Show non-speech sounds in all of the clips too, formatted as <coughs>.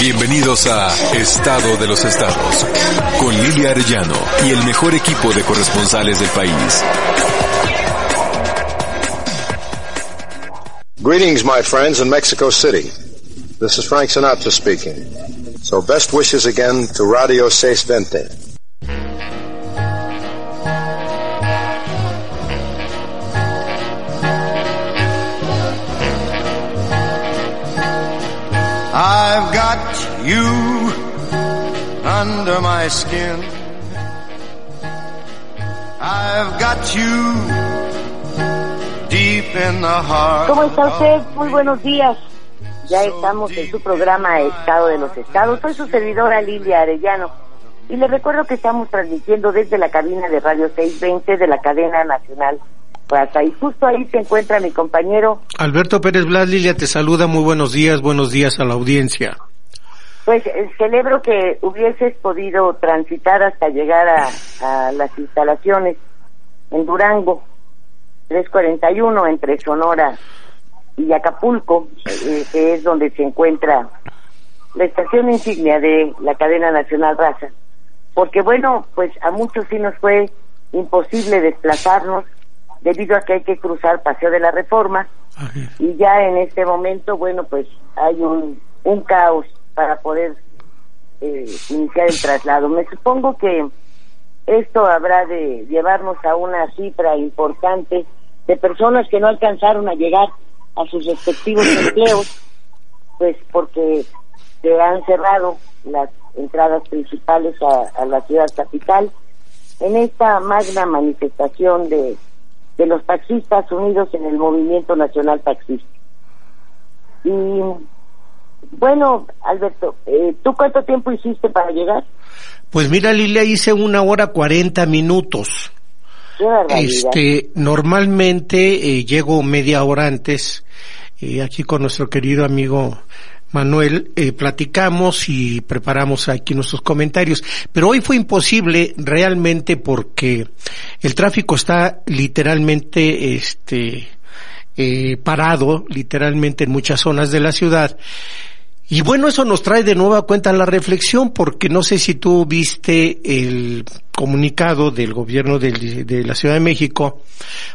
Bienvenidos a Estado de los Estados, con Lilia Arellano y el mejor equipo de corresponsales del país. Greetings, my friends in Mexico City. This is Frank Sinatra speaking. So best wishes again to Radio 620. I've got you under my skin. I've got you deep in the heart. ¿Cómo está usted? Muy buenos días. Ya estamos en su programa Estado de los Estados. Soy su servidora Lilia Arellano. Y le recuerdo que estamos transmitiendo desde la cabina de Radio 620 de la cadena nacional y justo ahí se encuentra mi compañero. Alberto Pérez Blas, Lilia te saluda, muy buenos días, buenos días a la audiencia. Pues eh, celebro que hubieses podido transitar hasta llegar a, las instalaciones en Durango, 341 entre Sonora y Acapulco, eh, que es donde se encuentra la estación insignia de la cadena nacional Raza. Porque bueno, pues a muchos sí nos fue imposible desplazarnos debido a que hay que cruzar Paseo de la Reforma. Y ya en este momento, bueno, pues hay un, un caos para poder eh, iniciar el traslado. Me supongo que esto habrá de llevarnos a una cifra importante de personas que no alcanzaron a llegar a sus respectivos <coughs> empleos, pues porque se han cerrado las entradas principales a, a la ciudad capital. En esta magna manifestación de de los taxistas unidos en el movimiento nacional taxista. Y bueno, Alberto, eh, ¿tú cuánto tiempo hiciste para llegar? Pues mira, Lilia, hice una hora cuarenta minutos. este, normalmente eh, llego media hora antes, eh, aquí con nuestro querido amigo Manuel, eh, platicamos y preparamos aquí nuestros comentarios. Pero hoy fue imposible realmente porque el tráfico está literalmente, este, eh, parado, literalmente en muchas zonas de la ciudad. Y bueno, eso nos trae de nueva cuenta la reflexión, porque no sé si tú viste el comunicado del gobierno de, la Ciudad de México,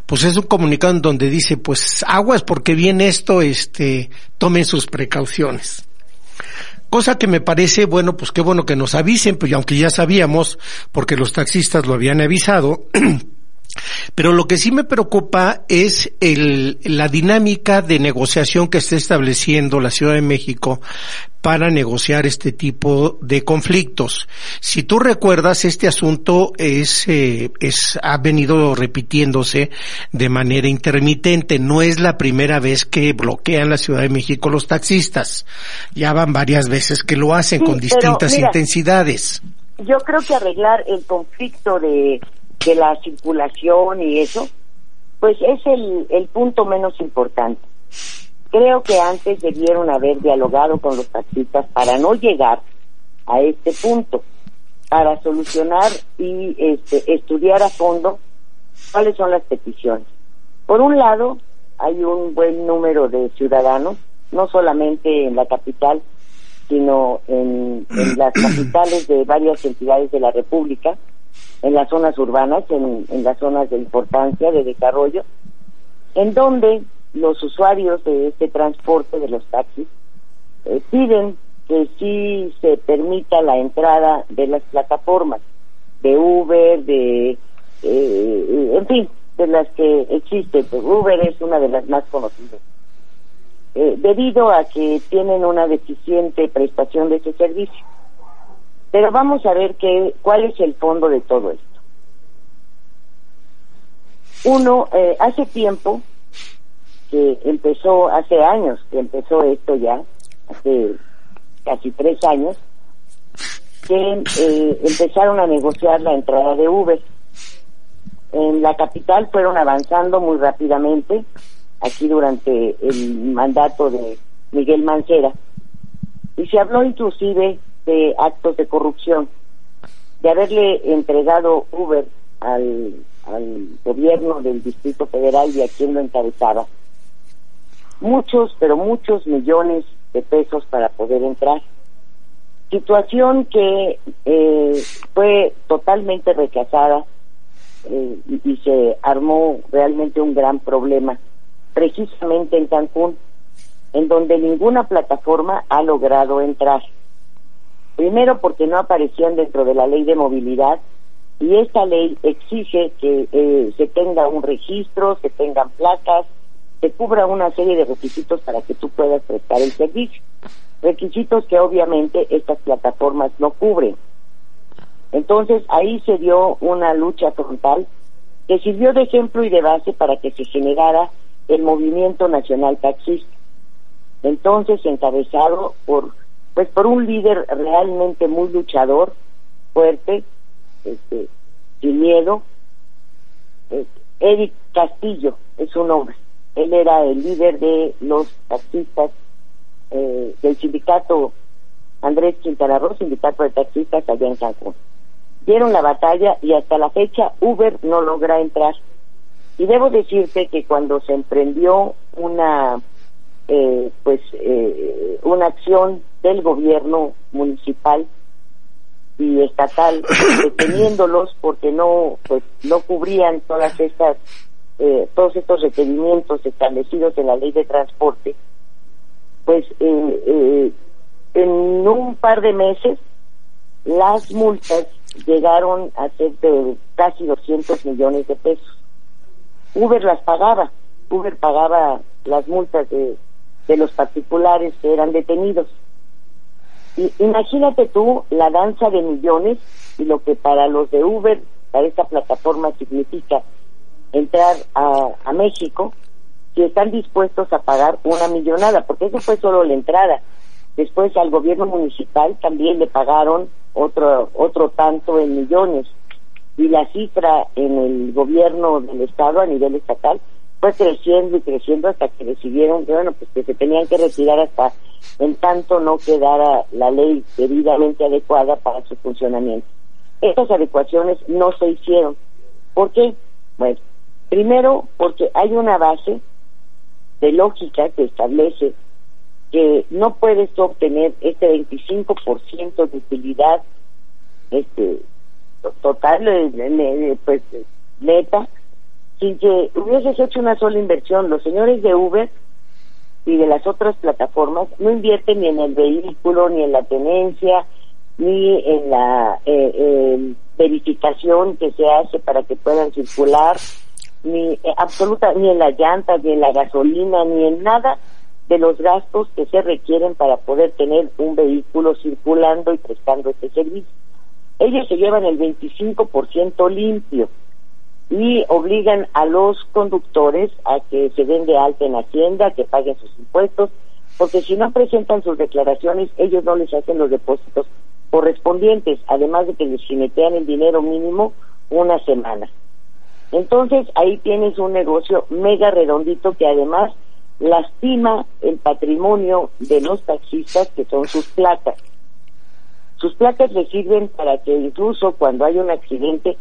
pues es un comunicado en donde dice, pues aguas porque viene esto, este, tomen sus precauciones. Cosa que me parece, bueno, pues qué bueno que nos avisen, pues aunque ya sabíamos, porque los taxistas lo habían avisado, <clears throat> Pero lo que sí me preocupa es el, la dinámica de negociación que está estableciendo la Ciudad de México para negociar este tipo de conflictos. Si tú recuerdas, este asunto es, eh, es, ha venido repitiéndose de manera intermitente. No es la primera vez que bloquean la Ciudad de México los taxistas. Ya van varias veces que lo hacen con distintas intensidades. Yo creo que arreglar el conflicto de de la circulación y eso, pues es el, el punto menos importante. Creo que antes debieron haber dialogado con los taxistas para no llegar a este punto, para solucionar y este, estudiar a fondo cuáles son las peticiones. Por un lado, hay un buen número de ciudadanos, no solamente en la capital, sino en, en las <clears throat> capitales de varias entidades de la República, en las zonas urbanas, en, las zonas de importancia, de desarrollo, en donde los usuarios de este transporte de los taxis eh, piden que sí se permita la entrada de las plataformas de Uber, de, eh, en fin, de las que existen. Uber es una de las más conocidas. Eh, debido a que tienen una deficiente prestación de ese servicio. Pero vamos a ver qué, cuál es el fondo de todo esto. Uno, eh, hace tiempo que empezó, hace años que empezó esto ya, hace casi tres años, que eh, empezaron a negociar la entrada de Uber. En la capital fueron avanzando muy rápidamente, aquí durante el mandato de Miguel Mancera, y se habló inclusive de actos de corrupción, de haberle entregado Uber al, gobierno del Distrito Federal y a quien lo encabezaba. Muchos, pero muchos millones de pesos para poder entrar. Situación que eh, fue totalmente rechazada eh, y se armó realmente un gran problema, precisamente en Cancún, en donde ninguna plataforma ha logrado entrar. Primero porque no aparecían dentro de la ley de movilidad y esta ley exige que eh, se tenga un registro, se tengan placas, se cubra una serie de requisitos para que tú puedas prestar el servicio. Requisitos que obviamente estas plataformas no cubren. Entonces ahí se dio una lucha frontal que sirvió de ejemplo y de base para que se generara el movimiento nacional taxista. Entonces encabezado por pues por un líder realmente muy luchador, fuerte, este, sin miedo, eh, Eric Castillo es su nombre. Él era el líder de los taxistas eh, del sindicato Andrés Quintana Roo, sindicato de taxistas allá en Cancún. Dieron la batalla y hasta la fecha Uber no logra entrar. Y debo decirte que cuando se emprendió una eh, pues eh, una acción del gobierno municipal y estatal <coughs> deteniéndolos porque no pues no cubrían todas estas eh, todos estos requerimientos establecidos en la ley de transporte pues eh, eh, en un par de meses las multas llegaron a ser de casi 200 millones de pesos. Uber las pagaba Uber pagaba las multas de, de los particulares que eran detenidos imagínate tú la danza de millones y lo que para los de Uber, para esta plataforma significa entrar a, a México, si están dispuestos a pagar una millonada, porque eso fue solo la entrada. Después al gobierno municipal también le pagaron otro, otro tanto en millones. Y la cifra en el gobierno del Estado a nivel estatal fue creciendo y creciendo hasta que decidieron que, bueno, pues que se tenían que retirar hasta en tanto no quedara la ley debidamente adecuada para su funcionamiento. Estas adecuaciones no se hicieron. ¿Por qué? Bueno, primero porque hay una base de lógica que establece que no puedes obtener este 25% de utilidad este total pues neta sin que hubieses hecho una sola inversión los señores de Uber y de las otras plataformas no invierten ni en el vehículo, ni en la tenencia, ni en la eh, verificación que se hace para que puedan circular, ni eh, absoluta, ni en las llantas, ni en la gasolina, ni en nada de los gastos que se requieren para poder tener un vehículo circulando y prestando este servicio. Ellos se llevan el 25% limpio y obligan a los conductores a que se den de alta en Hacienda, que paguen sus impuestos, porque si no presentan sus declaraciones, ellos no les hacen los depósitos correspondientes, además de que les jinetean el dinero mínimo una semana. Entonces ahí tienes un negocio mega redondito que además lastima el patrimonio de los taxistas que son sus placas. Sus placas les sirven para que incluso cuando hay un accidente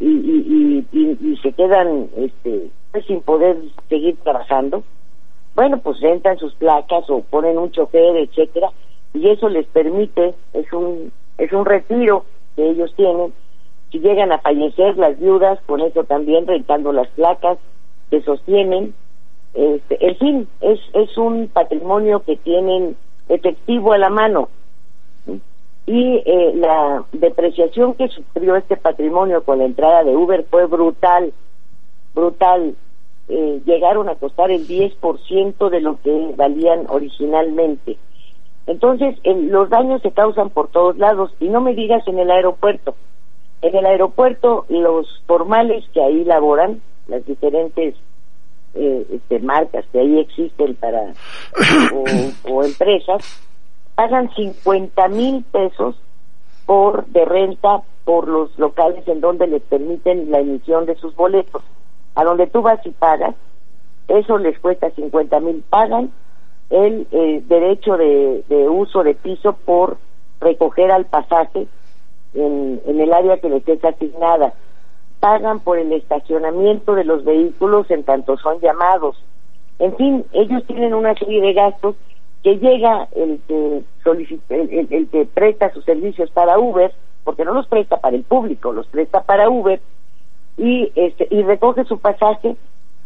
y, y, y, y se quedan este, pues, sin poder seguir trabajando, bueno, pues rentan sus placas o ponen un chofer, etcétera, y eso les permite, es un, es un retiro que ellos tienen. Si llegan a fallecer las viudas, con eso también rentando las placas que sostienen. Este, en fin, es, es un patrimonio que tienen efectivo a la mano y eh, la depreciación que sufrió este patrimonio con la entrada de Uber fue brutal, brutal. Eh, llegaron a costar el 10% de lo que valían originalmente. Entonces, los daños se causan por todos lados y no me digas en el aeropuerto. En el aeropuerto, los formales que ahí laboran, las diferentes eh, este, marcas que ahí existen para o empresas, pagan 50 mil pesos por de renta por los locales en donde les permiten la emisión de sus boletos. A donde tú vas y pagas, eso les cuesta 50 mil. Pagan el eh, derecho de, uso de piso por recoger al pasaje en, en el área que les es asignada. Pagan por el estacionamiento de los vehículos en tanto son llamados. En fin, ellos tienen una serie de gastos que llega el que solicita, el, que presta sus servicios para Uber, porque no los presta para el público, los presta para Uber y este y recoge su pasaje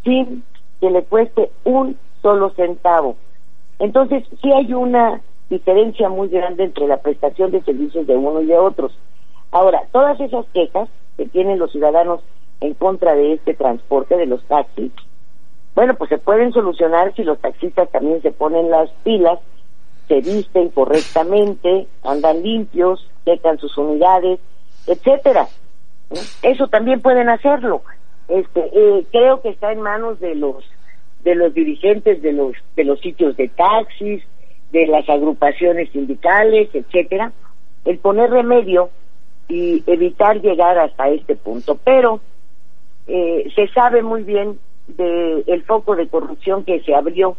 sin que le cueste un solo centavo. Entonces, sí hay una diferencia muy grande entre la prestación de servicios de uno y de otros. Ahora, todas esas quejas que tienen los ciudadanos en contra de este transporte de los taxis, bueno, pues se pueden solucionar si los taxistas también se ponen las pilas, se visten correctamente, andan limpios, checan sus unidades, etcétera. Eso también pueden hacerlo. Este, eh, creo que está en manos de los de los dirigentes de los de los sitios de taxis, de las agrupaciones sindicales, etcétera, el poner remedio y evitar llegar hasta este punto. Pero eh, se sabe muy bien del el foco de corrupción que se abrió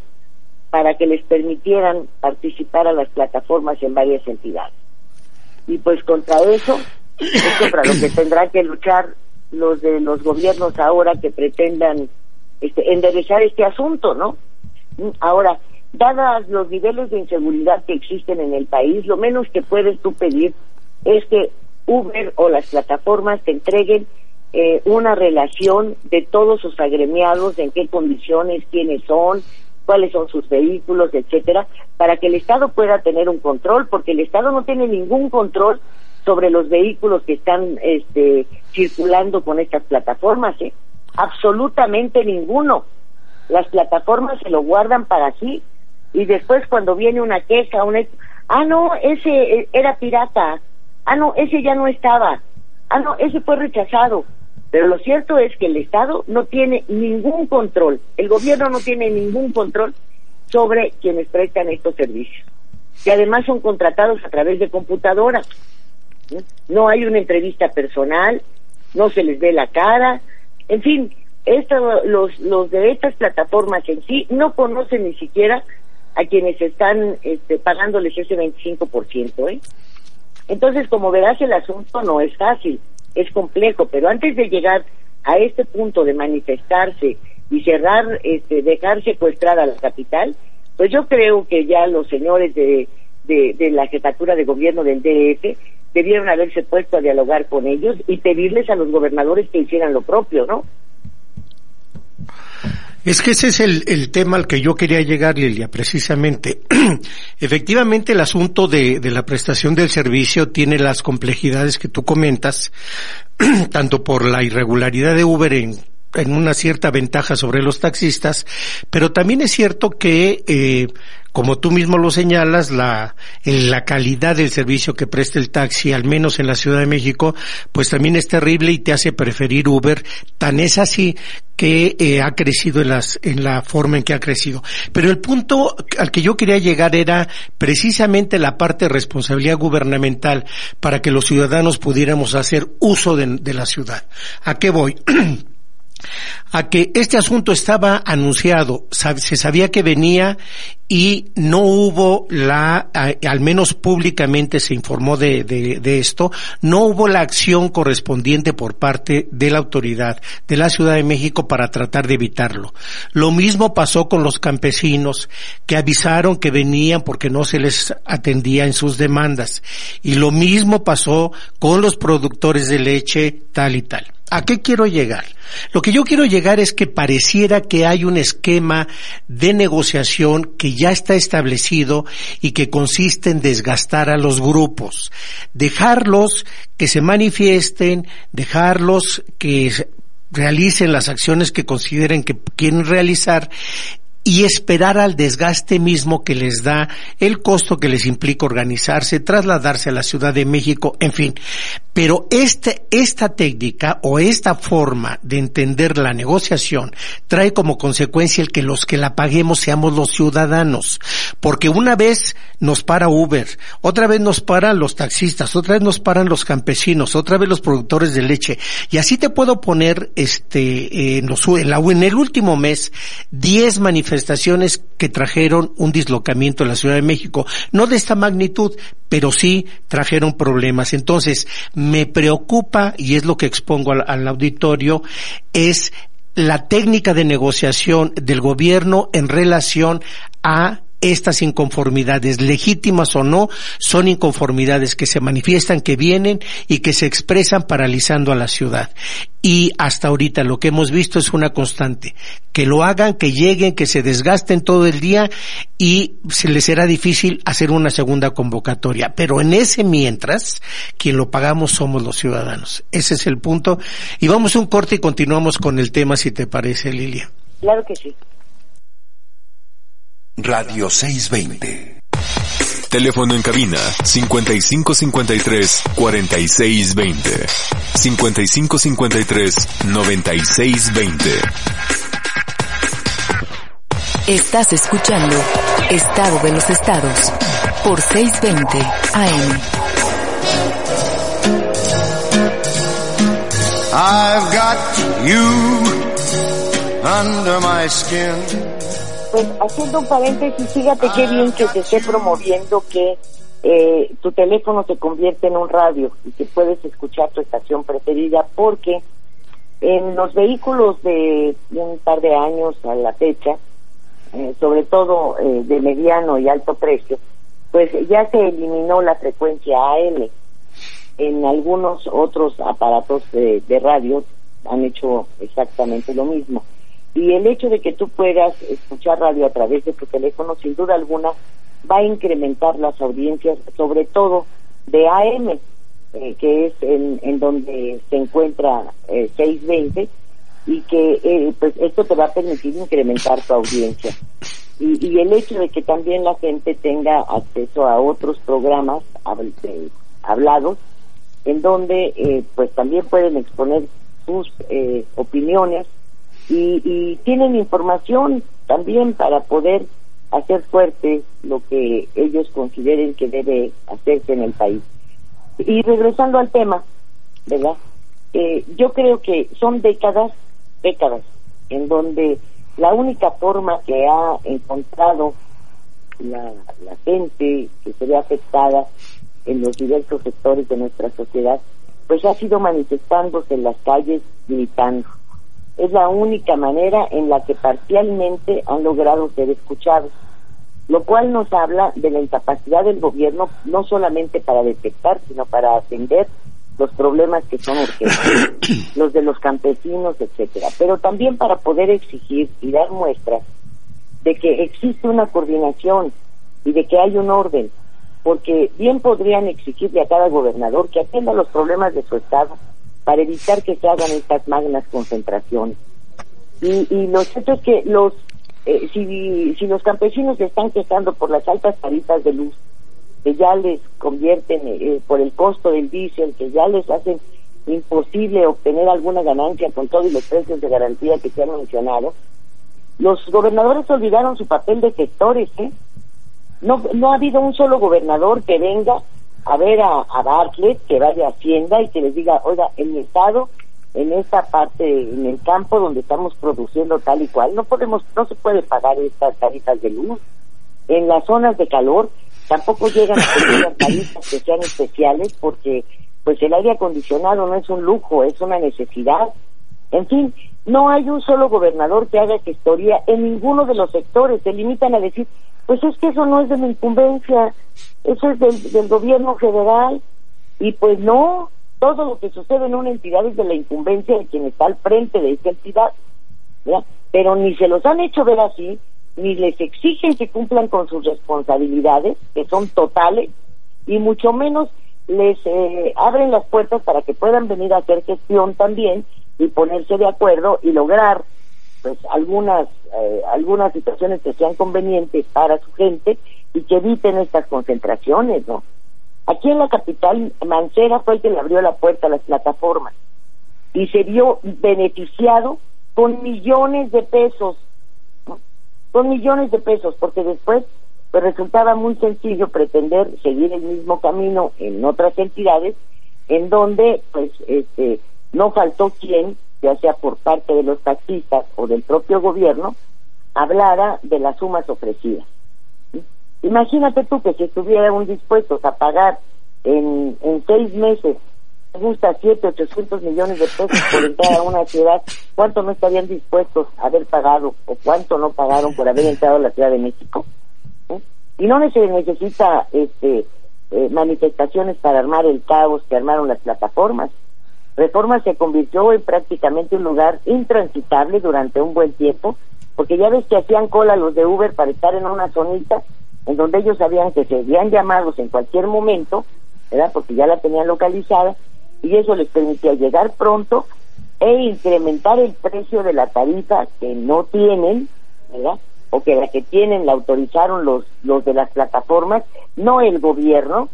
para que les permitieran participar a las plataformas en varias entidades. Y pues contra eso es contra lo que tendrán que luchar los de los gobiernos ahora que pretendan este, enderezar este asunto, ¿no? Ahora, dadas los niveles de inseguridad que existen en el país, lo menos que puedes tú pedir es que Uber o las plataformas te entreguen eh, una relación de todos sus agremiados, en qué condiciones, quiénes son, cuáles son sus vehículos, etcétera, para que el Estado pueda tener un control, porque el Estado no tiene ningún control sobre los vehículos que están este, circulando con estas plataformas, ¿eh? absolutamente ninguno. Las plataformas se lo guardan para sí y después cuando viene una queja, una ah no, ese eh, era pirata, ah no, ese ya no estaba, ah no, ese fue rechazado. Pero lo cierto es que el Estado no tiene ningún control, el gobierno no tiene ningún control sobre quienes prestan estos servicios, que además son contratados a través de computadoras. No hay una entrevista personal, no se les ve la cara, en fin, esto, los, los de estas plataformas en sí no conocen ni siquiera a quienes están este, pagándoles ese 25%. ¿eh? Entonces, como verás, el asunto no es fácil es complejo, pero antes de llegar a este punto de manifestarse y cerrar, este, dejar secuestrada la capital, pues yo creo que ya los señores de, de, de la jefatura de gobierno del DF debieron haberse puesto a dialogar con ellos y pedirles a los gobernadores que hicieran lo propio, ¿no? Es que ese es el, el, tema al que yo quería llegar, Lilia, precisamente. <clears throat> Efectivamente, el asunto de, de, la prestación del servicio tiene las complejidades que tú comentas, <clears throat> tanto por la irregularidad de Uber en en una cierta ventaja sobre los taxistas, pero también es cierto que eh, como tú mismo lo señalas, la, la calidad del servicio que presta el taxi, al menos en la Ciudad de México, pues también es terrible y te hace preferir Uber. Tan es así que eh, ha crecido en, las, en la forma en que ha crecido. Pero el punto al que yo quería llegar era precisamente la parte de responsabilidad gubernamental para que los ciudadanos pudiéramos hacer uso de la ciudad. ¿A qué voy? <clears throat> a que este asunto estaba anunciado, se sabía que venía y no hubo la, al menos públicamente se informó de, de, esto, no hubo la acción correspondiente por parte de la autoridad de la Ciudad de México para tratar de evitarlo. Lo mismo pasó con los campesinos que avisaron que venían porque no se les atendía en sus demandas. Y lo mismo pasó con los productores de leche tal y tal. ¿A qué quiero llegar? Lo que yo quiero llegar es que pareciera que hay un esquema de negociación que ya está establecido y que consiste en desgastar a los grupos, dejarlos que se manifiesten, dejarlos que realicen las acciones que consideren que quieren realizar y esperar al desgaste mismo que les da el costo que les implica organizarse, trasladarse a la Ciudad de México, en fin. Pero este, esta técnica o esta forma de entender la negociación trae como consecuencia el que los que la paguemos seamos los ciudadanos. Porque una vez nos para Uber, otra vez nos paran los taxistas, otra vez nos paran los campesinos, otra vez los productores de leche. Y así te puedo poner, este, en, los, en, la, en el último mes, 10 manifestaciones que trajeron un dislocamiento en la Ciudad de México. No de esta magnitud, pero sí trajeron problemas. Entonces, me preocupa, y es lo que expongo al, auditorio, es la técnica de negociación del gobierno en relación a estas inconformidades, legítimas o no, son inconformidades que se manifiestan, que vienen y que se expresan paralizando a la ciudad. Y hasta ahorita lo que hemos visto es una constante. Que lo hagan, que lleguen, que se desgasten todo el día y se les será difícil hacer una segunda convocatoria. Pero en ese mientras, quien lo pagamos somos los ciudadanos. Ese es el punto. Y vamos a un corte y continuamos con el tema, si te parece, Lilia. Claro que sí. Radio 620. Teléfono en cabina 5553 4620. 5553 9620. Estás escuchando Estado de los Estados por 620 AM. I've got you under my skin. Pues haciendo un paréntesis, fíjate qué bien que se esté promoviendo que eh, tu teléfono se convierte en un radio y que puedes escuchar tu estación preferida porque en los vehículos de un par de años a la fecha, eh, sobre todo eh, de mediano y alto precio, pues ya se eliminó la frecuencia AM. En algunos otros aparatos de radio han hecho exactamente lo mismo. Y el hecho de que tú puedas escuchar radio a través de tu teléfono, sin duda alguna, va a incrementar las audiencias, sobre todo de AM, eh, que es en, en, donde se encuentra eh, 620, y que eh, pues esto te va a permitir incrementar tu audiencia. Y, y, el hecho de que también la gente tenga acceso a otros programas eh, hablados, en donde eh, pues también pueden exponer sus opiniones y, tienen información también para poder hacer fuerte lo que ellos consideren que debe hacerse en el país. Y regresando al tema, ¿verdad? Eh, yo creo que son décadas, décadas, en donde la única forma que ha encontrado la, la gente que se ve afectada en los diversos sectores de nuestra sociedad, pues ha sido manifestándose en las calles gritando es la única manera en la que parcialmente han logrado ser escuchados, lo cual nos habla de la incapacidad del gobierno no solamente para detectar, sino para atender los problemas que son urgentes, <coughs> los de los campesinos, etcétera, pero también para poder exigir y dar muestras de que existe una coordinación y de que hay un orden, porque bien podrían exigirle a cada gobernador que atienda los problemas de su estado, para evitar que se hagan estas magnas concentraciones. Y, y lo cierto es que los, eh, si, si los campesinos están quejando por las altas tarifas de luz, que ya les convierten eh, por el costo del diésel, que ya les hacen imposible obtener alguna ganancia con todos los precios de garantía que se han mencionado, los gobernadores olvidaron su papel de gestores, ¿eh? No, no ha habido un solo gobernador que venga a ver a, Bartlett, que vaya a Hacienda y que les diga, oiga, en mi estado, en esta parte, en el campo donde estamos produciendo tal y cual, no podemos, no se puede pagar estas tarifas de luz. En las zonas de calor tampoco llegan a tarifas que sean especiales porque pues el aire acondicionado no es un lujo, es una necesidad. En fin, no hay un solo gobernador que haga gestoría en ninguno de los sectores. Se limitan a decir, pues es que eso no es de mi incumbencia, eso es del, gobierno federal. Y pues no, todo lo que sucede en una entidad es de la incumbencia de quien está al frente de esa entidad. Pero ni se los han hecho ver así, ni les exigen que cumplan con sus responsabilidades, que son totales, y mucho menos les eh, abren las puertas para que puedan venir a hacer gestión también y ponerse de acuerdo y lograr pues algunas eh, algunas situaciones que sean convenientes para su gente y que eviten estas concentraciones, ¿no? Aquí en la capital, Mancera fue el que le abrió la puerta a las plataformas y se vio beneficiado con millones de pesos, con millones de pesos, porque después pues resultaba muy sencillo pretender seguir el mismo camino en otras entidades en donde pues este no faltó quien ya sea por parte de los taxistas o del propio gobierno, hablara de las sumas ofrecidas. Imagínate tú que si estuvieran dispuestos a pagar en, en seis meses, me gusta siete, ochocientos millones de pesos por entrar a una ciudad, ¿cuánto no estarían dispuestos a haber pagado o cuánto no pagaron por haber entrado a la Ciudad de México? ¿Eh? Y no se necesita este, eh, manifestaciones para armar el caos que armaron las plataformas. Reforma se convirtió en prácticamente un lugar intransitable durante un buen tiempo, porque ya ves que hacían cola los de Uber para estar en una zonita en donde ellos sabían que serían llamados en cualquier momento, ¿verdad? Porque ya la tenían localizada y eso les permitía llegar pronto e incrementar el precio de la tarifa que no tienen, ¿verdad? O que la que tienen la autorizaron los los de las plataformas, no el gobierno,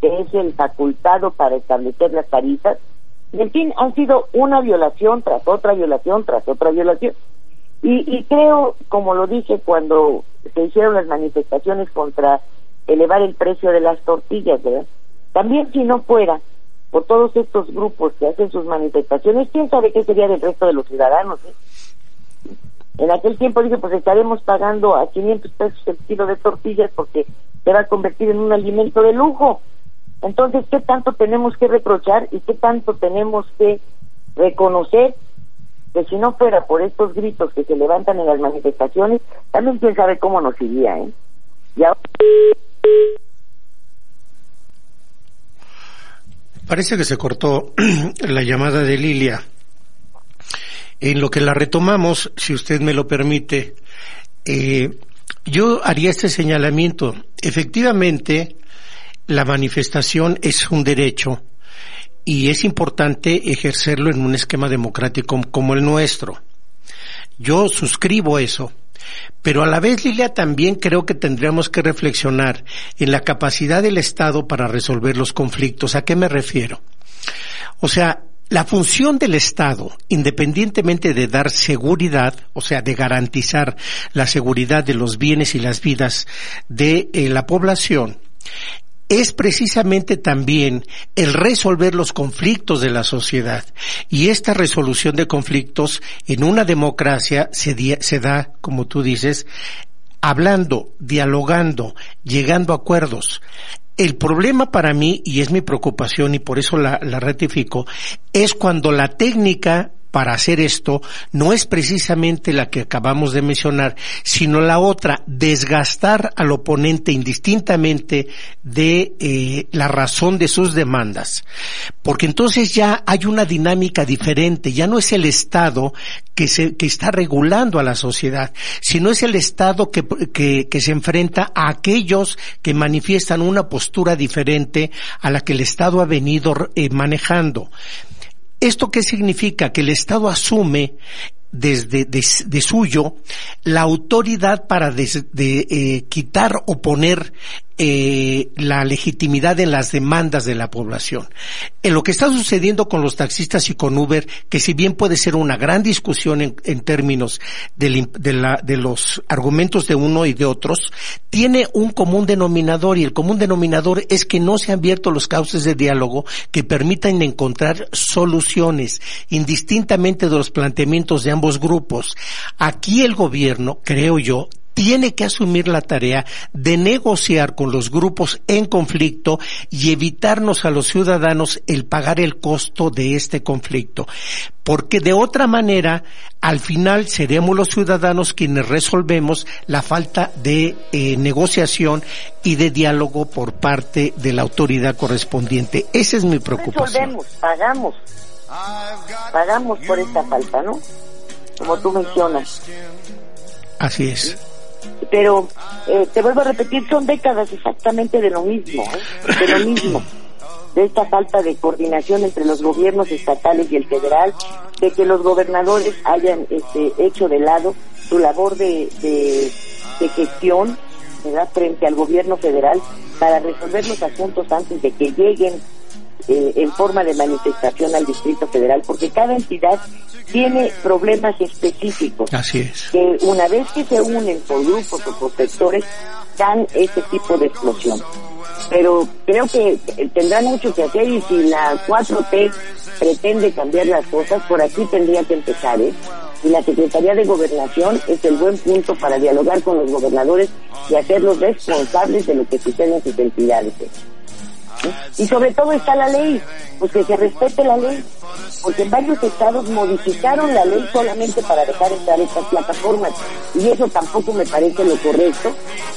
que es el facultado para establecer las tarifas en fin, han sido una violación tras otra violación tras otra violación. Y, creo, como lo dije cuando se hicieron las manifestaciones contra elevar el precio de las tortillas, ¿verdad? También si no fuera por todos estos grupos que hacen sus manifestaciones, ¿quién sabe qué sería del resto de los ciudadanos? Eh? En aquel tiempo dije, pues estaremos pagando a 500 pesos el kilo de tortillas porque se va a convertir en un alimento de lujo. Entonces, ¿qué tanto tenemos que reprochar y qué tanto tenemos que reconocer que si no fuera por estos gritos que se levantan en las manifestaciones, también quién sabe cómo nos iría, ¿eh? Parece que se cortó <clears throat> la llamada de Lilia. En lo que la retomamos, si usted me lo permite, eh, yo haría este señalamiento. Efectivamente, la manifestación es un derecho y es importante ejercerlo en un esquema democrático como el nuestro. Yo suscribo eso. Pero a la vez, Lilia, también creo que tendríamos que reflexionar en la capacidad del Estado para resolver los conflictos. ¿A qué me refiero? O sea, la función del Estado, independientemente de dar seguridad, o sea, de garantizar la seguridad de los bienes y las vidas de eh, la población, es precisamente también el resolver los conflictos de la sociedad. Y esta resolución de conflictos en una democracia se, da, como tú dices, hablando, dialogando, llegando a acuerdos. El problema para mí, y es mi preocupación y por eso la, la ratifico, es cuando la técnica para hacer esto no es precisamente la que acabamos de mencionar, sino la otra, desgastar al oponente indistintamente de eh, la razón de sus demandas. Porque entonces ya hay una dinámica diferente, ya no es el Estado que, se, que está regulando a la sociedad, sino es el Estado que, que, se enfrenta a aquellos que manifiestan una postura diferente a la que el Estado ha venido eh, manejando. ¿Esto qué significa? Que el Estado asume desde de, suyo la autoridad para de, eh, quitar o poner eh, la legitimidad en las demandas de la población. En lo que está sucediendo con los taxistas y con Uber, que si bien puede ser una gran discusión en, términos de, la, de los argumentos de uno y de otros, tiene un común denominador y el común denominador es que no se han abierto los cauces de diálogo que permitan encontrar soluciones indistintamente de los planteamientos de ambos grupos. Aquí el gobierno, creo yo, tiene que asumir la tarea de negociar con los grupos en conflicto y evitarnos a los ciudadanos el pagar el costo de este conflicto. Porque de otra manera, al final seremos los ciudadanos quienes resolvemos la falta de eh, negociación y de diálogo por parte de la autoridad correspondiente. Esa es mi preocupación. Resolvemos, pagamos. Pagamos por esta falta, ¿no? Como tú mencionas. Así es pero eh, te vuelvo a repetir, son décadas exactamente de lo mismo, ¿eh? de lo mismo. de esta falta de coordinación entre los gobiernos estatales y el federal, de que los gobernadores hayan este, hecho de lado su labor de, de, gestión frente al gobierno federal para resolver los asuntos antes de que lleguen eh, en forma de manifestación al Distrito Federal, porque cada entidad tiene problemas específicos. Así es. Que una vez que se unen por grupos o por sectores, dan ese tipo de explosión. Pero creo que tendrán mucho que hacer y si la 4T pretende cambiar las cosas, por aquí tendría que empezar, ¿eh? Y la Secretaría de Gobernación es el buen punto para dialogar con los gobernadores y hacerlos responsables de lo que sucede en sus entidades. ¿eh? Y sobre todo está la ley, pues que se respete la ley, porque en varios estados modificaron la ley solamente para dejar entrar estas plataformas, y eso tampoco me parece lo correcto,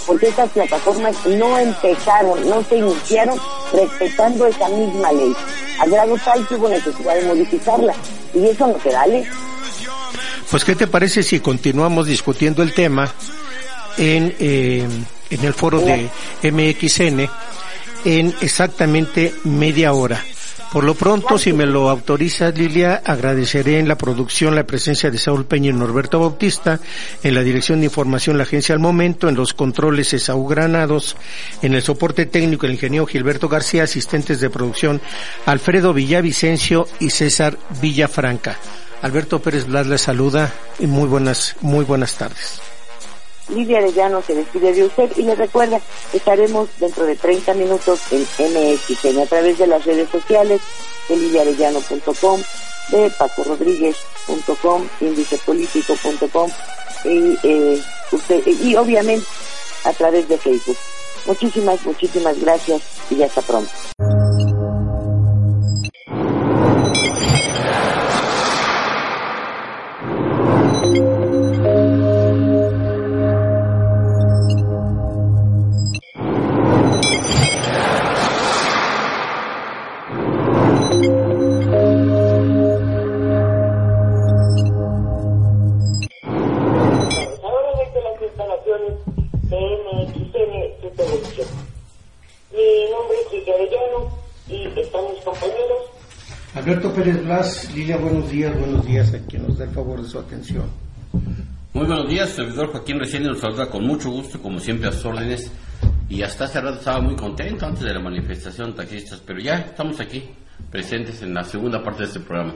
porque estas plataformas no empezaron, no se iniciaron respetando esa misma ley, a grado tal que hubo necesidad de modificarla, y eso no se vale. Pues, ¿qué te parece si continuamos discutiendo el tema en, eh, en el foro de MXN? En exactamente media hora. Por lo pronto, si me lo autoriza Lilia, agradeceré en la producción la presencia de Saúl Peña y Norberto Bautista, en la dirección de información la agencia al momento, en los controles Esaú Granados, en el soporte técnico el ingeniero Gilberto García, asistentes de producción Alfredo Villavicencio y César Villafranca. Alberto Pérez Blas le saluda y muy buenas, muy buenas tardes. Lidia Arellano se despide de usted y le recuerda, estaremos dentro de 30 minutos en MXN a través de las redes sociales de lidiarellano.com, de pacorodríguez.com, índicepolitico.com y, eh, usted, y obviamente a través de Facebook. Muchísimas, muchísimas gracias y hasta pronto. Su atención. Muy buenos días, servidor Joaquín Recién nos saluda con mucho gusto, como siempre a sus órdenes. Y hasta hace rato estaba muy contento antes de la manifestación taxistas, pero ya estamos aquí, presentes en la segunda parte de este programa.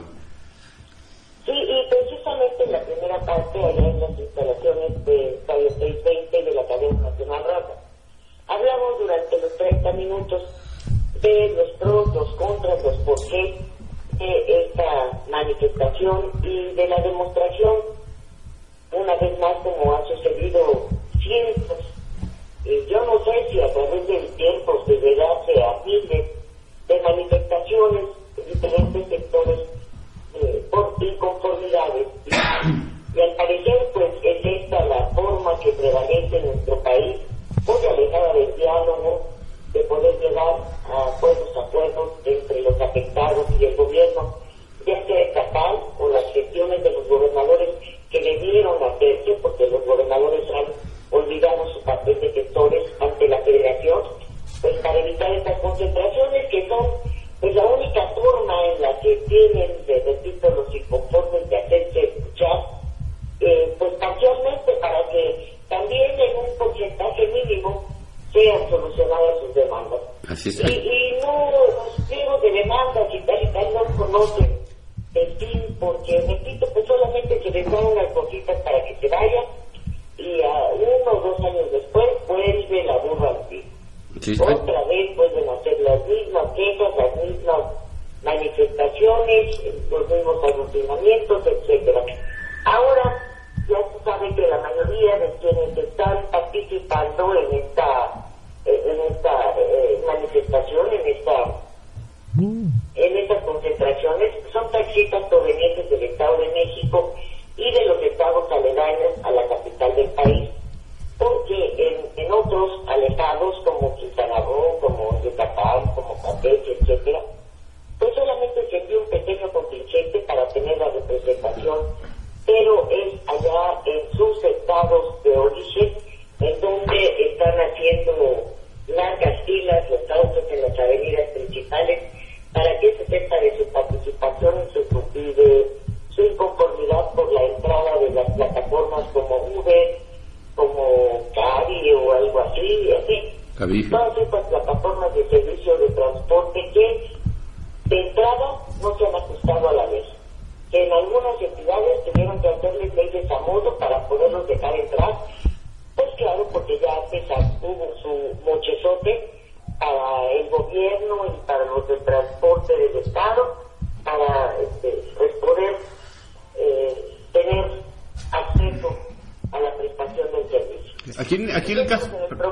Demandas. Y, y,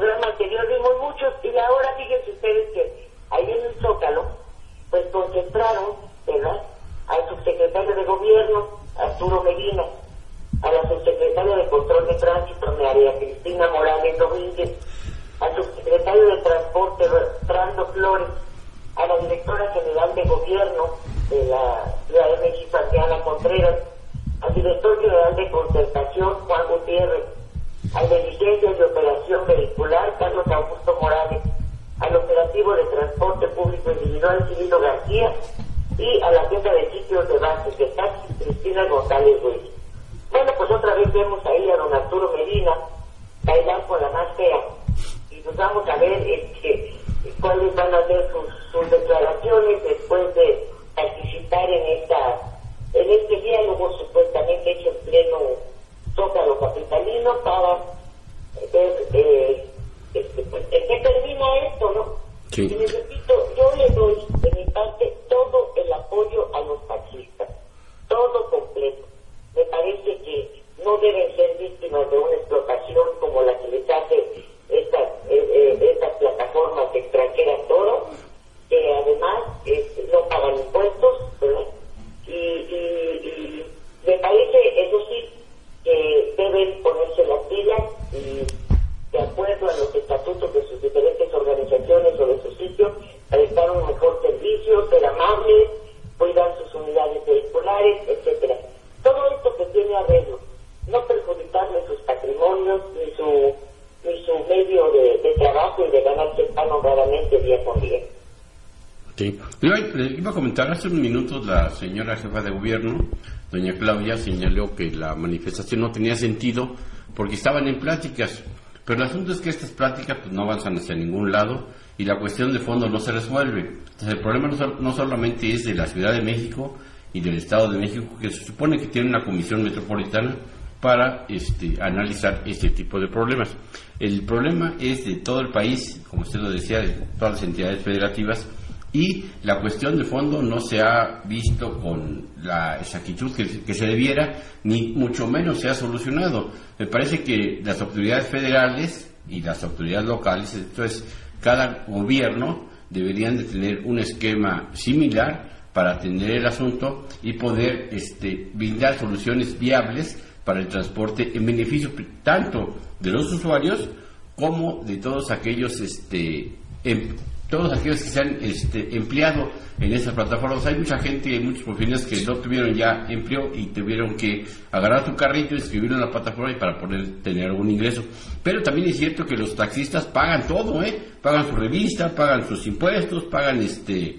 programa anterior vimos muchos y ahora fíjense ustedes que ahí en el Zócalo pues concentraron, ¿verdad?, al subsecretario de Gobierno, Arturo Medina, a la subsecretaria de Control de Tránsito, María Cristina Morales Domínguez, al subsecretario de Transporte, Brando Flores, a la directora general de Gobierno de la Ciudad de México, Contreras, al director general de Concertación, Juan Gutiérrez, al Licencias de Operación Vehicular, Carlos Augusto Morales, al operativo de transporte público individual Cirilo García y a la jefa de sitios de base de taxi Cristina González Ruiz. Bueno, pues otra vez vemos ahí a don Arturo Medina bailar con la más fea y nos vamos a ver este, cuáles van a ser sus, sus declaraciones después de participar en esta en este diálogo supuestamente hecho en pleno Zócalo Capitalino para ver eh, este, pues, ¿en qué termina esto, no? Y les repito, yo le doy de mi parte todo el apoyo a los taxistas, todo completo. Me parece que no deben ser víctimas de una explotación como la que les hace estas, eh, eh, estas plataformas extranjeras todo, que además no pagan impuestos, ¿verdad? Y, y, me parece, eso sí, que deben ponerse las pilas y de acuerdo a los estatutos de sus diferentes organizaciones o de su sitio, prestar un mejor servicio, ser amables, cuidar sus unidades vehiculares, etcétera. Todo esto que tiene arreglo, no perjudicarle sus patrimonios ni su ni su medio de, trabajo y de ganarse pan honradamente día con día. Sí. Le iba a comentar hace unos minutos la señora jefa de gobierno, doña Claudia, señaló que la manifestación no tenía sentido porque estaban en pláticas. Pero el asunto es que estas pláticas pues, no avanzan hacia ningún lado y la cuestión de fondo no se resuelve. Entonces el problema no, solamente es de la Ciudad de México y del Estado de México, que se supone que tiene una comisión metropolitana para este, analizar este tipo de problemas. El problema es de todo el país, como usted lo decía, de todas las entidades federativas, y la cuestión de fondo no se ha visto con la exactitud que, se debiera, ni mucho menos se ha solucionado. Me parece que las autoridades federales y las autoridades locales, entonces cada gobierno deberían de tener un esquema similar para atender el asunto y poder este, brindar soluciones viables para el transporte en beneficio tanto de los usuarios como de todos aquellos este, em, todos aquellos que se han este, empleado en esas plataformas. Hay mucha gente, hay muchos profesionales que no tuvieron ya empleo y tuvieron que agarrar su carrito, escribirlo en la plataforma para poder tener algún ingreso. Pero también es cierto que los taxistas pagan todo, ¿eh? Pagan su revista, pagan sus impuestos, pagan este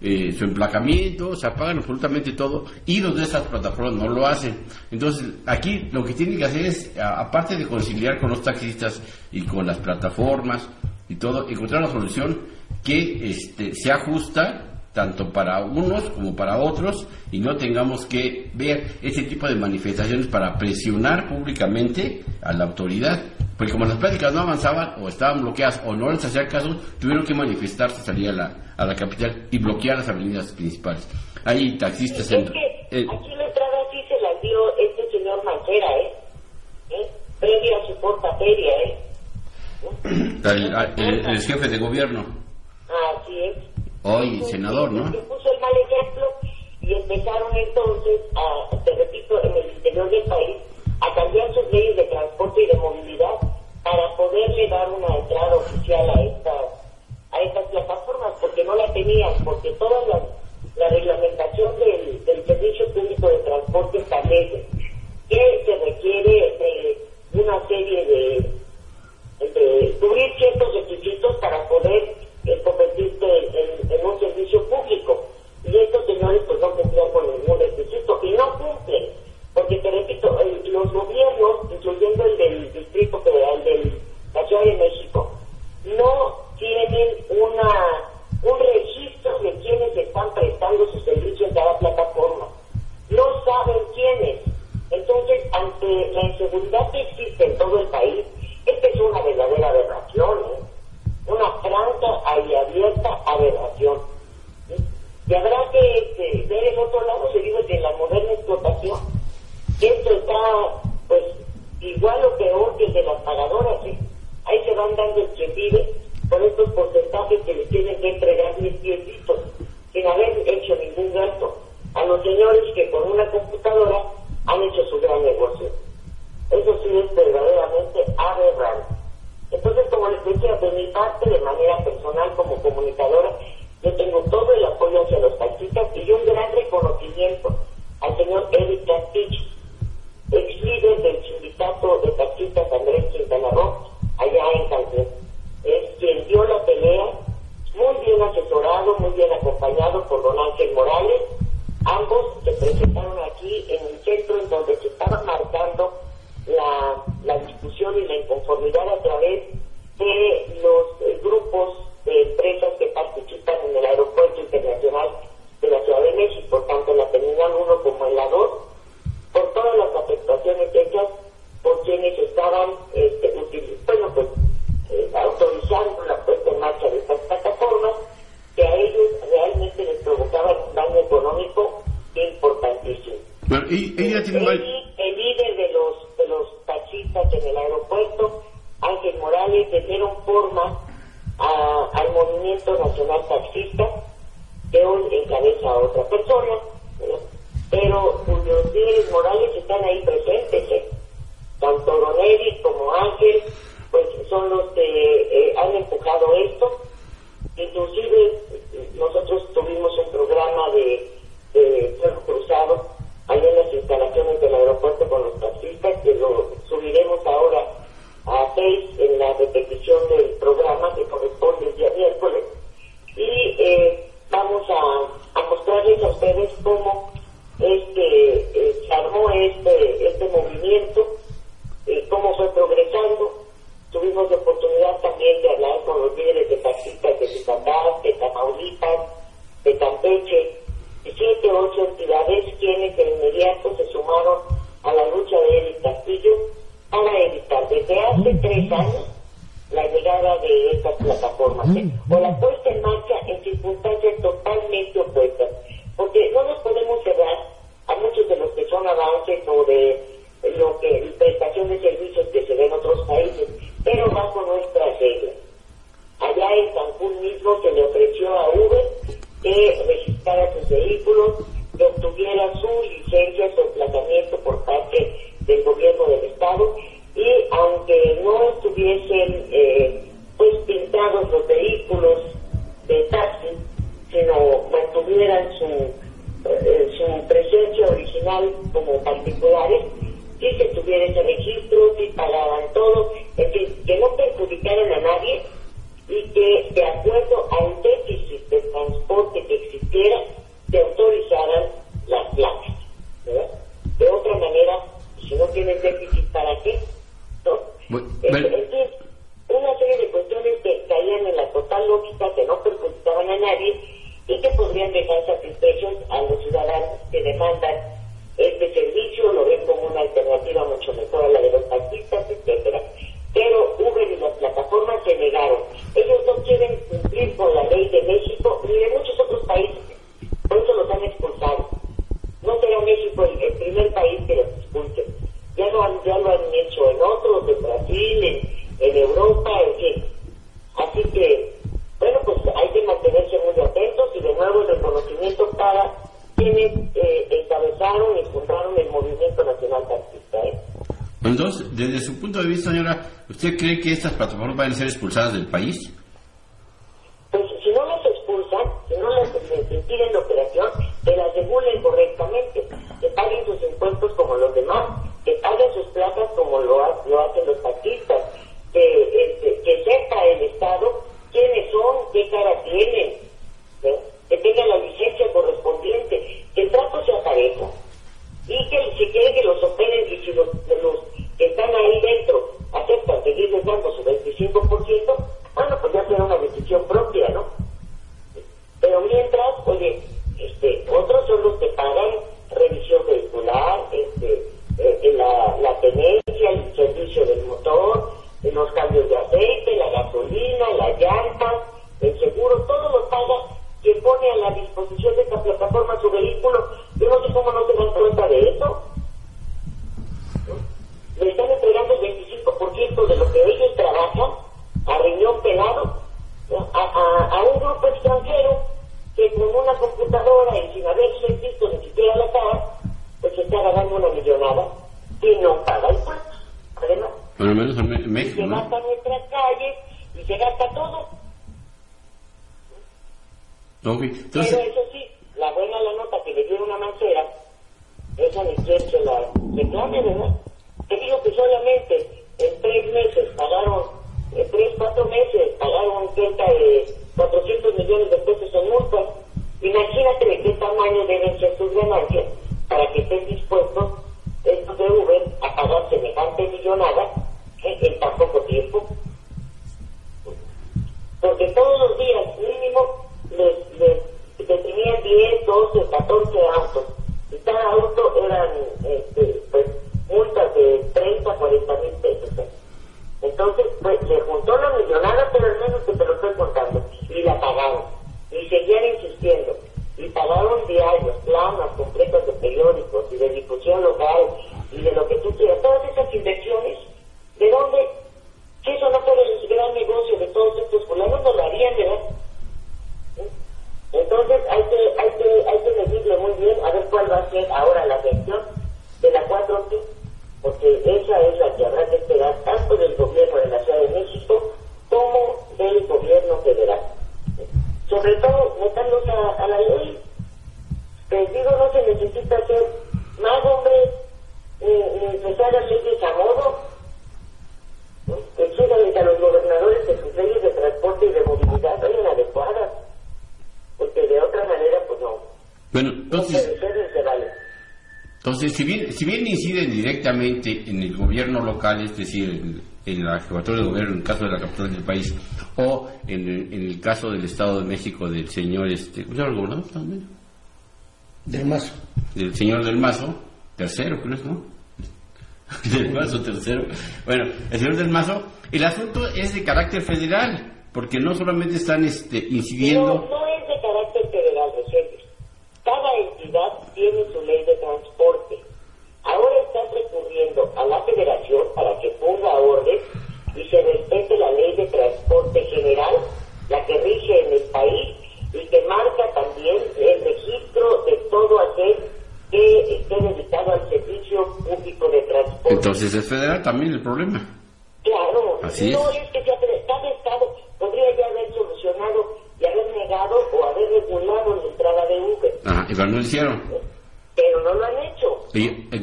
eh, su emplacamiento, o sea, pagan absolutamente todo y los de estas plataformas no lo hacen. Entonces, aquí lo que tienen que hacer es, aparte de conciliar con los taxistas y con las plataformas y todo, encontrar una solución que este, se ajusta tanto para unos como para otros y no tengamos que ver ese tipo de manifestaciones para presionar públicamente a la autoridad. Porque como las pláticas no avanzaban o estaban bloqueadas o no les hacía caso, tuvieron que manifestarse, salir a la, a la capital y bloquear las avenidas principales. Hay taxistas en... Es que aquí la entrada sí se la dio este señor Mancera, ¿eh? ¿Eh? Previa a su porta feria, ¿eh? <clears throat> el jefe de gobierno. Así es. Hoy, senador, ¿no? Puso el mal ejemplo y empezaron entonces, a, te repito, en el interior del país, a cambiar sus leyes de transporte y de movilidad para poderle dar una entrada oficial a estas, a estas plataformas, porque no la tenían, porque toda la, la reglamentación del, del Servicio Público de Transporte establece que se requiere de una serie de, de cubrir ciertos requisitos para poder es convertirse en, un servicio público. Y estos señores pues no cumplían con ningún requisito y no cumplen, porque te repito, el, los gobiernos, incluyendo el del Distrito Federal, de la Ciudad de México, no tienen una un registro de quienes están prestando sus servicios en cada plataforma. No saben quiénes. Entonces, ante la inseguridad que existe en todo el país, esta es una verdadera aberración. ¿eh? una franca y abierta aberración. Y habrá que ver el otro lado, se digo, en la moderna explotación, esto está, pues, igual o peor que el de las pagadoras. ¿eh? Ahí se van dando el con estos porcentajes que les tienen que entregar mis piecitos, sin haber hecho ningún gasto, a los señores que con una computadora han hecho su gran negocio. Eso sí es verdaderamente aberrante. Entonces, como les decía, de mi parte, de manera personal como comunicadora, yo tengo todo el apoyo hacia los taxistas y un gran reconocimiento al señor Eric Castich, ex líder del sindicato de taxistas Andrés Quintana Roo, allá en Cancún. Es quien dio la pelea, muy bien asesorado, muy bien acompañado por don Ángel Morales. Ambos se presentaron aquí en el centro en donde se estaba marcando la, la discusión y la inconformidad a través de los eh, grupos de empresas que participan en el aeropuerto internacional de la Ciudad de México, tanto en la Terminal 1 como en la 2, por todas las afectaciones hechas por quienes estaban este, bueno, pues, eh, autorizando la puesta en marcha de estas plataformas que a ellos realmente les provocaban un daño económico importantísimo. y ella tiene el, líder de los, de los taxistas en el aeropuerto, Ángel Morales, le dieron forma al movimiento nacional taxista, que hoy encabeza a otra persona, pero cuyos líderes morales están ahí presentes. ¿eh? Tanto Don como Ángel, pues son los que eh, han empujado esto. Inclusive nosotros tuvimos un programa de, de cruzado ahí en las instalaciones del aeropuerto con los taxistas, que lo subiremos ahora a seis en la repetición del programa que corresponde el día miércoles. Y eh, vamos a, mostrarles a ustedes cómo este, eh, se armó este, este movimiento, eh, cómo fue progresando. Tuvimos la oportunidad también de hablar con los líderes de taxistas de Yucatán, de Tamaulipas, de Campeche, y siete o ocho entidades quienes de inmediato se sumaron a la lucha de Eric Castillo para evitar desde hace tres años la llegada de estas plataformas o la puesta en marcha en circunstancias totalmente opuestas. Porque no nos podemos cerrar a muchos de los que son avances o de lo que prestación de servicios que se ven en otros países, pero bajo nuestras reglas. Allá en Cancún mismo se le ofreció a Uber que registrara sus vehículos, que obtuviera su licencia, su emplazamiento por parte del gobierno del Estado. Y aunque no estuviesen eh, pues pintados los vehículos de taxi, sino mantuvieran su, eh, su presencia original como particulares, si se tuviera ese registro, si pagaban todo, es decir, que no perjudicaran a nadie y que de acuerdo al déficit de transporte que existiera, se autorizaran las placas. De otra manera, si no tienes déficit, ¿para qué? ¿No? una serie de cuestiones que caían en la total lógica, que no perjudicaban a nadie y que podrían dejar satisfechos a los ciudadanos que demandan este servicio, lo ven como una alternativa mucho mejor a la de los taxistas, etcétera. Pero Uber y las plataformas se negaron. Ellos no quieren cumplir con la ley de México ni de muchos otros países. Por eso los han expulsado. No será México el, primer país que los expulse. Ya lo, han, ya lo han hecho en otros, en Brasil, en, Europa, en fin. Así que, bueno, pues hay que mantenerse muy atentos y de nuevo el reconocimiento para quienes eh, encabezaron y fundaron el Movimiento Nacional Taxista. ¿eh? Entonces, desde su punto de vista, señora, ¿usted cree que estas plataformas van a ser expulsadas del país? Pues si no las expulsan, si no las impiden la operación, que las regulen correctamente, que paguen sus impuestos como los demás, que paguen sus plazas como lo, lo hacen los taxistas, que, este, que sepa el Estado quiénes son, qué cara tienen, que tenga la licencia correspondiente, que el trato se aparezca y que si quiere que los operen y si los, que están ahí dentro aceptan seguirles dando su 25%, bueno, pues ya será una decisión propia, ¿no? Pero mientras, oye, este, otros son los que pagan revisión vehicular, este, eh, la, la tenencia, el servicio del motor, los cambios de aceite, la gasolina, la llanta, el seguro, todo lo paga quien pone a la disposición de esta plataforma su vehículo. Yo no sé cómo no se dan cuenta de eso. Le están entregando el 25% de lo que ellos trabajan a riñón pelado a, a, un grupo extranjero que con una computadora y sin haberse visto ni siquiera la cara, pues se está ganando una millonada y no paga el pato, además. Pero menos en México, y se gasta nuestras calles y se gasta todo. Okay. Entonces... Pero eso sí, la buena la nota que le dio una mancera, esa ni quien se la reclame, ¿verdad? Te digo que solamente en tres meses pagaron eh, tres, cuatro meses, pagaron cerca de 400 millones de pesos en multas. Imagínate de qué tamaño deben ser tus ganancias para que estés dispuesto, estos de Uber, a pagar semejante millonada las jefaturas de gobierno en el caso de la capital del país o en el, en el caso del Estado de México del señor, este, ¿cómo se llama el gobernador también? Del Mazo. Del señor Del Mazo, tercero creo, ¿no? <laughs> Del Mazo tercero. Bueno, el señor Del Mazo, el asunto es de carácter federal porque no solamente están este, incidiendo Entonces es federal también el problema. Claro. Así. No es que cada estado podría ya haber solucionado y haber negado o haber regulado la entrada de Uber. Ajá, y no lo hicieron. Pero no lo han hecho. Y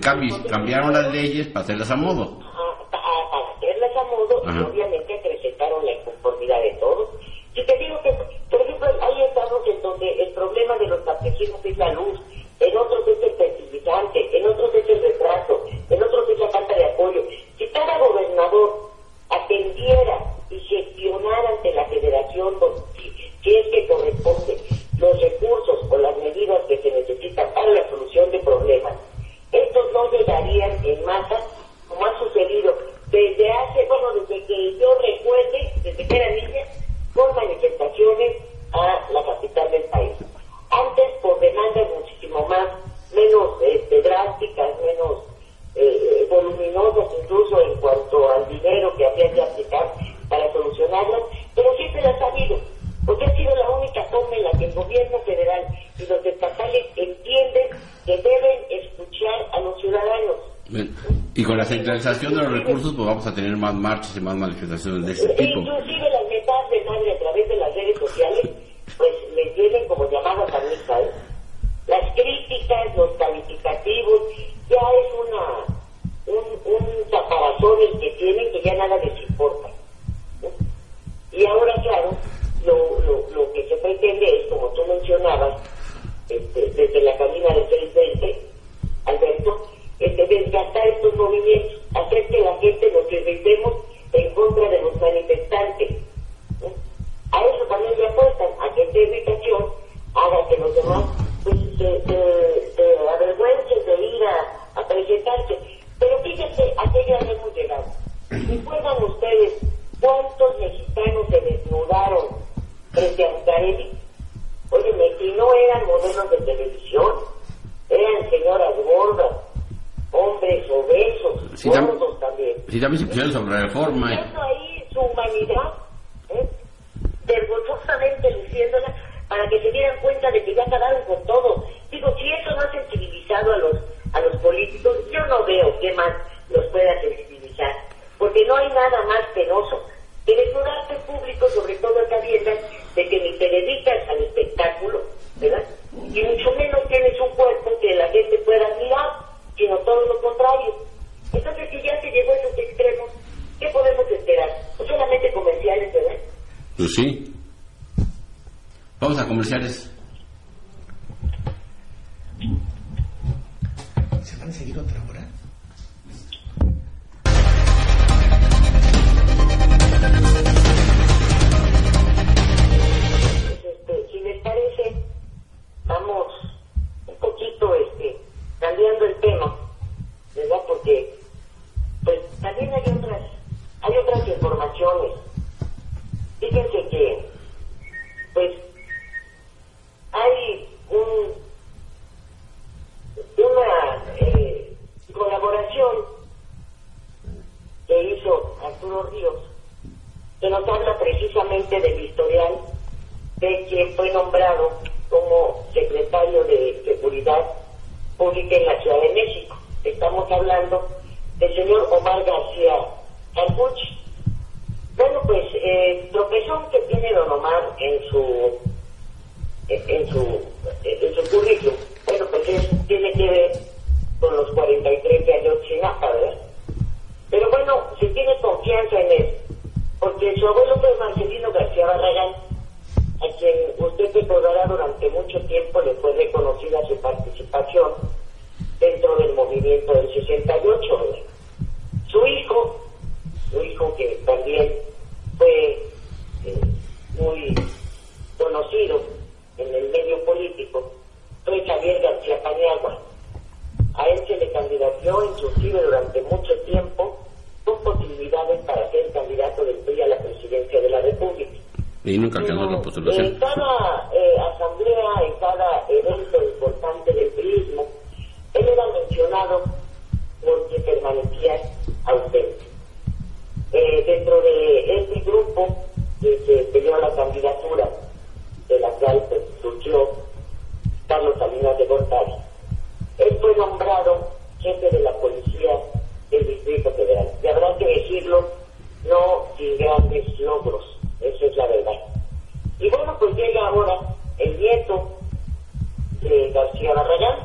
cambiaron las leyes para hacerlas a modo. recursos, pues vamos a tener más marchas y más manifestaciones de este tipo. Fíjense que pues hay un, una eh, colaboración que hizo Arturo Ríos que nos habla precisamente del historial de quien fue nombrado como secretario de Seguridad Pública en la Ciudad de México. Estamos hablando del señor Omar García Carpuch. Bueno, pues eh, tropezón que tiene don Omar en su en su en su currículum, bueno, pues es, tiene que ver con los 43 de Ayotzinapa, ¿verdad? Pero bueno, si tiene confianza en él, porque su abuelo fue Marcelino García Barragán, a quien usted recordará durante mucho tiempo le fue reconocida su participación dentro del movimiento del 68. ¿verdad? Su hijo, su hijo que también fue eh, muy conocido en el medio político, fue Javier García Paniagua. A él se le candidateó inclusive durante mucho tiempo con posibilidades para ser candidato del PRI a la presidencia de la República. Y nunca alcanzó la En postulación. cada eh, asamblea, en cada evento importante del PRIismo, él era mencionado porque permanecía ausente. Eh, dentro de este grupo que se peleó la candidatura, de la cual pues, surgió Carlos Salinas de Gortari, él fue nombrado jefe de la policía del Distrito Federal. Y habrá que decirlo, no sin grandes logros, esa es la verdad. Y bueno, pues llega ahora el nieto de García Barragán,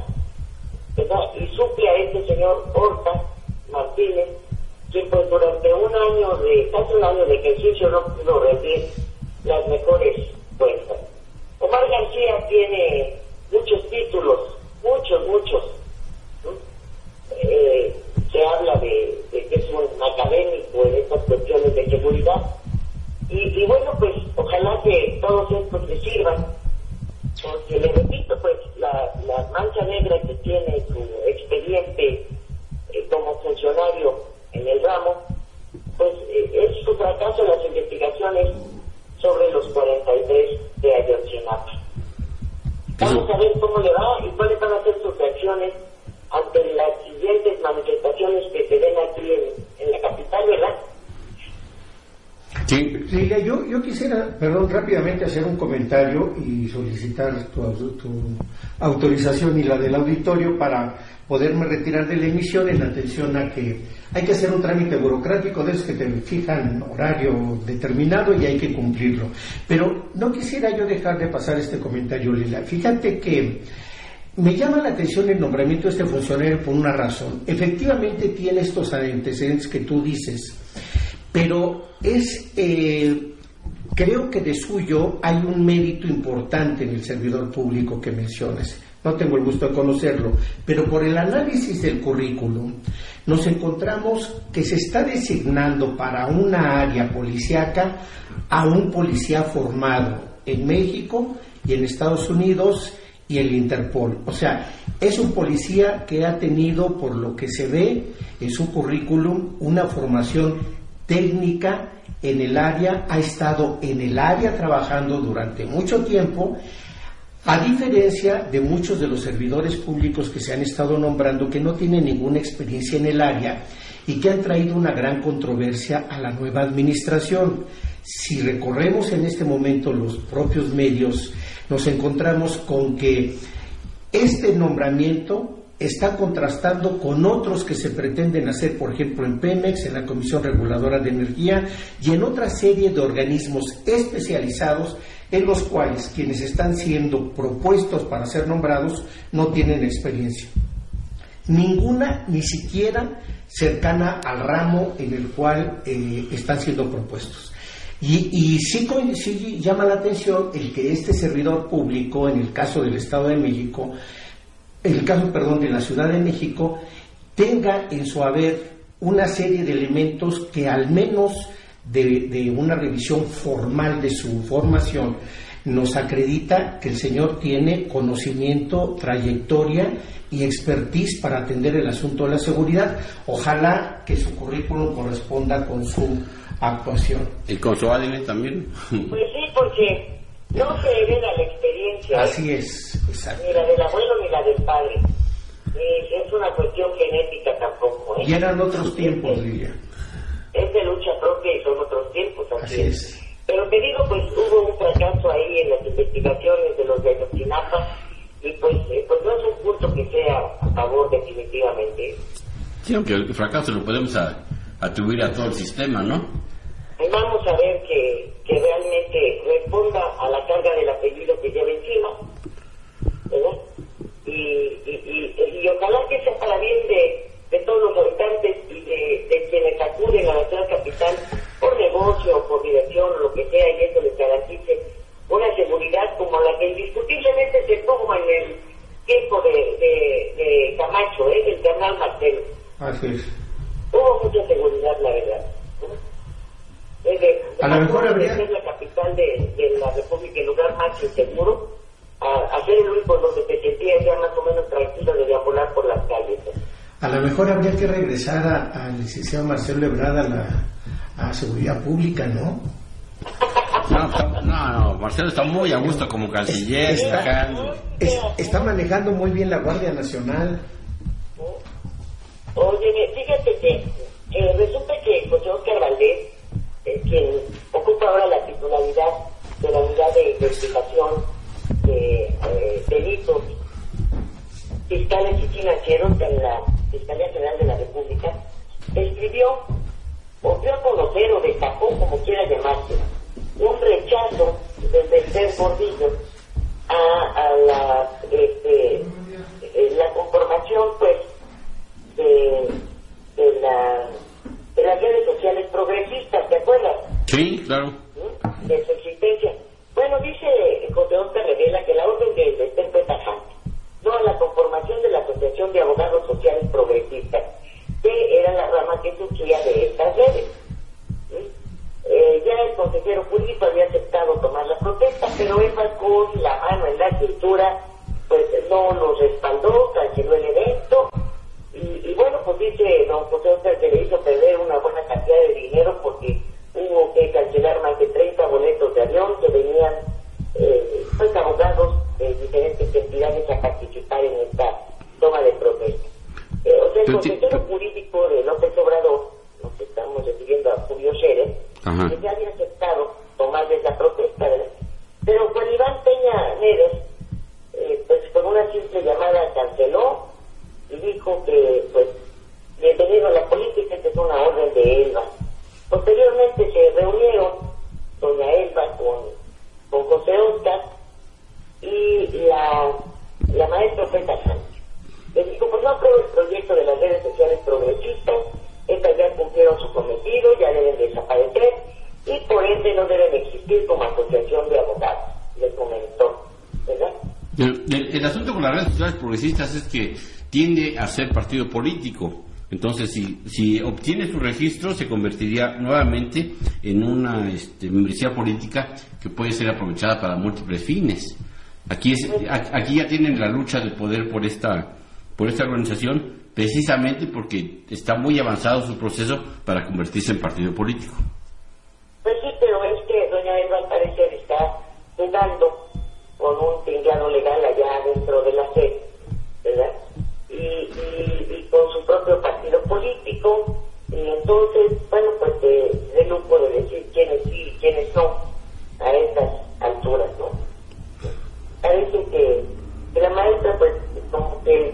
¿verdad? Y suple a este señor Horta Martínez, que pues durante un año de, casi un año de ejercicio no pudo rendir las mejores cuentas. Omar García tiene muchos títulos, muchos, muchos. Eh, se habla de, de que es un académico en estas cuestiones de seguridad. Y, y bueno, pues ojalá que todos estos le sirvan, porque le repito, pues la, la mancha negra que tiene su expediente eh, como funcionario en el ramo, pues eh, es su fracaso en las investigaciones sobre los 43 de Ayotzinapa. Vamos a ver cómo le va y cuáles van a ser sus reacciones ante las siguientes manifestaciones que se den aquí en, en la capital, ¿verdad? Sí. Lilia, yo, yo quisiera, perdón, rápidamente hacer un comentario y solicitar tu, tu autorización y la del auditorio para poderme retirar de la emisión en atención a que hay que hacer un trámite burocrático de esos que te fijan horario determinado y hay que cumplirlo. Pero no quisiera yo dejar de pasar este comentario, Lila. Fíjate que me llama la atención el nombramiento de este funcionario por una razón. Efectivamente tiene estos antecedentes que tú dices, pero es, eh, creo que de suyo hay un mérito importante en el servidor público que mencionas. No tengo el gusto de conocerlo, pero por el análisis del currículum nos encontramos que se está designando para una área policíaca a un policía formado en México y en Estados Unidos y el Interpol. O sea, es un policía que ha tenido, por lo que se ve en su currículum, una formación técnica en el área, ha estado en el área trabajando durante mucho tiempo, a diferencia de muchos de los servidores públicos que se han estado nombrando que no tienen ninguna experiencia en el área y que han traído una gran controversia a la nueva administración. Si recorremos en este momento los propios medios, nos encontramos con que este nombramiento está contrastando con otros que se pretenden hacer, por ejemplo, en Pemex, en la Comisión Reguladora de Energía y en otra serie de organismos especializados en los cuales quienes están siendo propuestos para ser nombrados no tienen experiencia. Ninguna, ni siquiera cercana al ramo en el cual eh, están siendo propuestos. Y, sí, sí, llama la atención el que este servidor público, en el caso del Estado de México, en el caso, perdón, de la Ciudad de México, tenga en su haber una serie de elementos que al menos de, de una revisión formal de su formación nos acredita que el señor tiene conocimiento, trayectoria y expertise para atender el asunto de la seguridad. Ojalá que su currículum corresponda con su actuación. ¿Y con su ADN también? Pues sí, porque no se hereda la experiencia. ¿eh? Así es, exacto. Ni la del abuelo ni la del padre. es una cuestión genética tampoco. ¿eh? Y eran otros tiempos, Lidia. Es de lucha propia y son otros tiempos. Así, es. Pero te digo, pues hubo un fracaso ahí en las investigaciones de los de Ayotzinapa y pues, eh, pues no es un punto que sea a favor definitivamente. Sí, aunque el fracaso lo podemos atribuir a todo el sistema, ¿no? Vamos a ver que, que realmente responda a la carga del apellido que lleva encima, ¿verdad? Y, y, y, ojalá que sea para bien de, de todos los habitantes y de, de quienes acuden a la ciudad capital por negocio, por diversión o lo que sea, y eso les garantice una seguridad como la que indiscutiblemente se tuvo en el tiempo de, de, Camacho, ¿eh? del canal Marcelo. Así es. Hubo mucha seguridad, la verdad. A lo mejor habría... ser la capital de, de, la República, el lugar más inseguro, ser el único donde te sentías ya más o menos tranquilo de deambular por las calles. A lo mejor habría que regresar al licenciado Marcelo Ebrard a la a seguridad pública, ¿no? No, no, Marcelo está muy a gusto como canciller. Está, está manejando muy bien la Guardia Nacional. Oye, fíjate que eh, resulta que José Oscar Valdés, quien ocupa ahora la titularidad de la unidad de investigación de eh, delitos fiscales y financieros en la Fiscalía General de la República, escribió o dio a conocer o destacó, como quiera llamarse, un rechazo desde el ser a, a la, este, eh, la conformación pues de, la, de las redes sociales progresistas, ¿te acuerdas? Sí, claro. De su existencia. Bueno, dice José Oscar revela que la orden de Esther fue tajante, no a la conformación de la Asociación de Abogados Sociales Progresistas, que era la rama que surgía de estas redes. Eh, ya el consejero público había aceptado tomar la protesta, pero él con la mano en la cintura, pues no lo respaldó, canceló el evento. Pues dice don José Oscar que le hizo perder una buena cantidad de dinero porque hubo que cancelar más de 30 boletos de avión que venían eh, pues abogados de diferentes entidades a participar en esta toma de protesta. Eh, o sea, el consejero jurídico de López Obrador, nos estamos refiriendo a Julio Scherer, que ya había aceptado tomar esa protesta, Pero con Iván Peña Neres, eh, pues con una simple llamada canceló y dijo que, pues, bienvenido a la política, que es una orden de Elba. Posteriormente se reunieron doña Elba con, con José Oscar y la, la maestra Feta Sánchez. Le dijo, pues no apruebo el proyecto de las redes sociales progresistas, estas ya cumplieron su cometido, ya deben desaparecer y por ende no deben existir como asociación de abogados, le comentó, ¿verdad? El, asunto con las redes sociales progresistas es que tiende a ser partido político. Entonces, si, si obtiene su registro, se convertiría nuevamente en una este, membresía política que puede ser aprovechada para múltiples fines. Aquí, es, aquí ya tienen la lucha de poder por esta, por esta organización precisamente porque está muy avanzado su proceso para convertirse en partido político. Pues sí, pero es que doña Eva al parecer está jugando con un tinglado legal allá entonces, bueno, pues de, de lujo de decir quiénes sí y quiénes no a estas alturas, ¿no? Parece que, que la maestra, pues, como que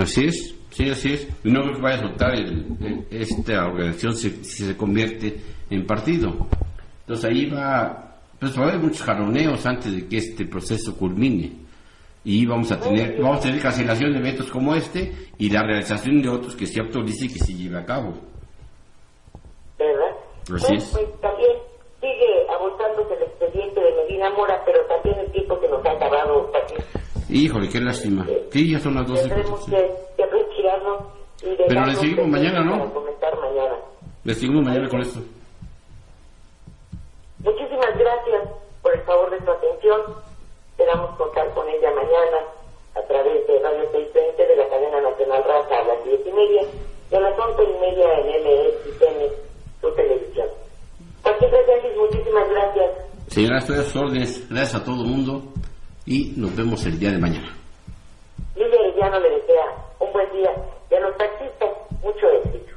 Así es, sí, así es. Y no creo que vaya a soltar esta organización si, se convierte en partido. Entonces ahí va, pues va a haber muchos jaroneos antes de que este proceso culmine. Y vamos a tener, vamos a tener cancelación de eventos como este y la realización de otros que se autorice y que se lleve a cabo. ¿Verdad? Así es. Pues, también sigue abortándose el expediente de Medina Mora, pero también el tiempo que nos ha acabado. Híjole, qué lástima. Sí, ya son las 12. Tendremos que, que retirarnos pero le seguimos mañana, ¿no? Le seguimos mañana con esto. Muchísimas gracias por el favor de su atención. Esperamos contar con ella mañana a través de Radio 620 de la cadena nacional Raza a las 10 y media y a las 11 y media en MXN, su televisión. Patricia Sánchez, muchísimas gracias. Señora, estoy a sus órdenes. Gracias a todo el mundo y nos vemos el día de mañana. Lidia Arellano le desea un buen día. Muito obrigado.